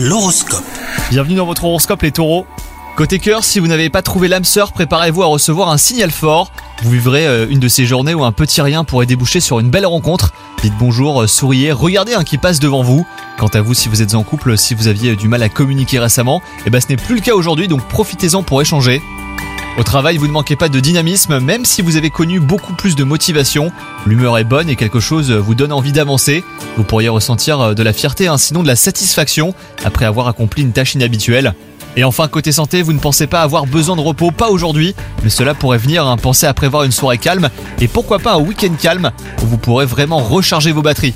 L'horoscope. Bienvenue dans votre horoscope les taureaux. Côté cœur, si vous n'avez pas trouvé l'âme sœur, préparez-vous à recevoir un signal fort. Vous vivrez euh, une de ces journées où un petit rien pourrait déboucher sur une belle rencontre. Dites bonjour, euh, souriez, regardez un qui passe devant vous. Quant à vous, si vous êtes en couple, si vous aviez du mal à communiquer récemment, eh ben ce n'est plus le cas aujourd'hui, donc profitez-en pour échanger. Au travail, vous ne manquez pas de dynamisme, même si vous avez connu beaucoup plus de motivation. L'humeur est bonne et quelque chose vous donne envie d'avancer. Vous pourriez ressentir de la fierté, hein, sinon de la satisfaction, après avoir accompli une tâche inhabituelle. Et enfin, côté santé, vous ne pensez pas avoir besoin de repos, pas aujourd'hui, mais cela pourrait venir, hein, pensez à prévoir une soirée calme, et pourquoi pas un week-end calme, où vous pourrez vraiment recharger vos batteries.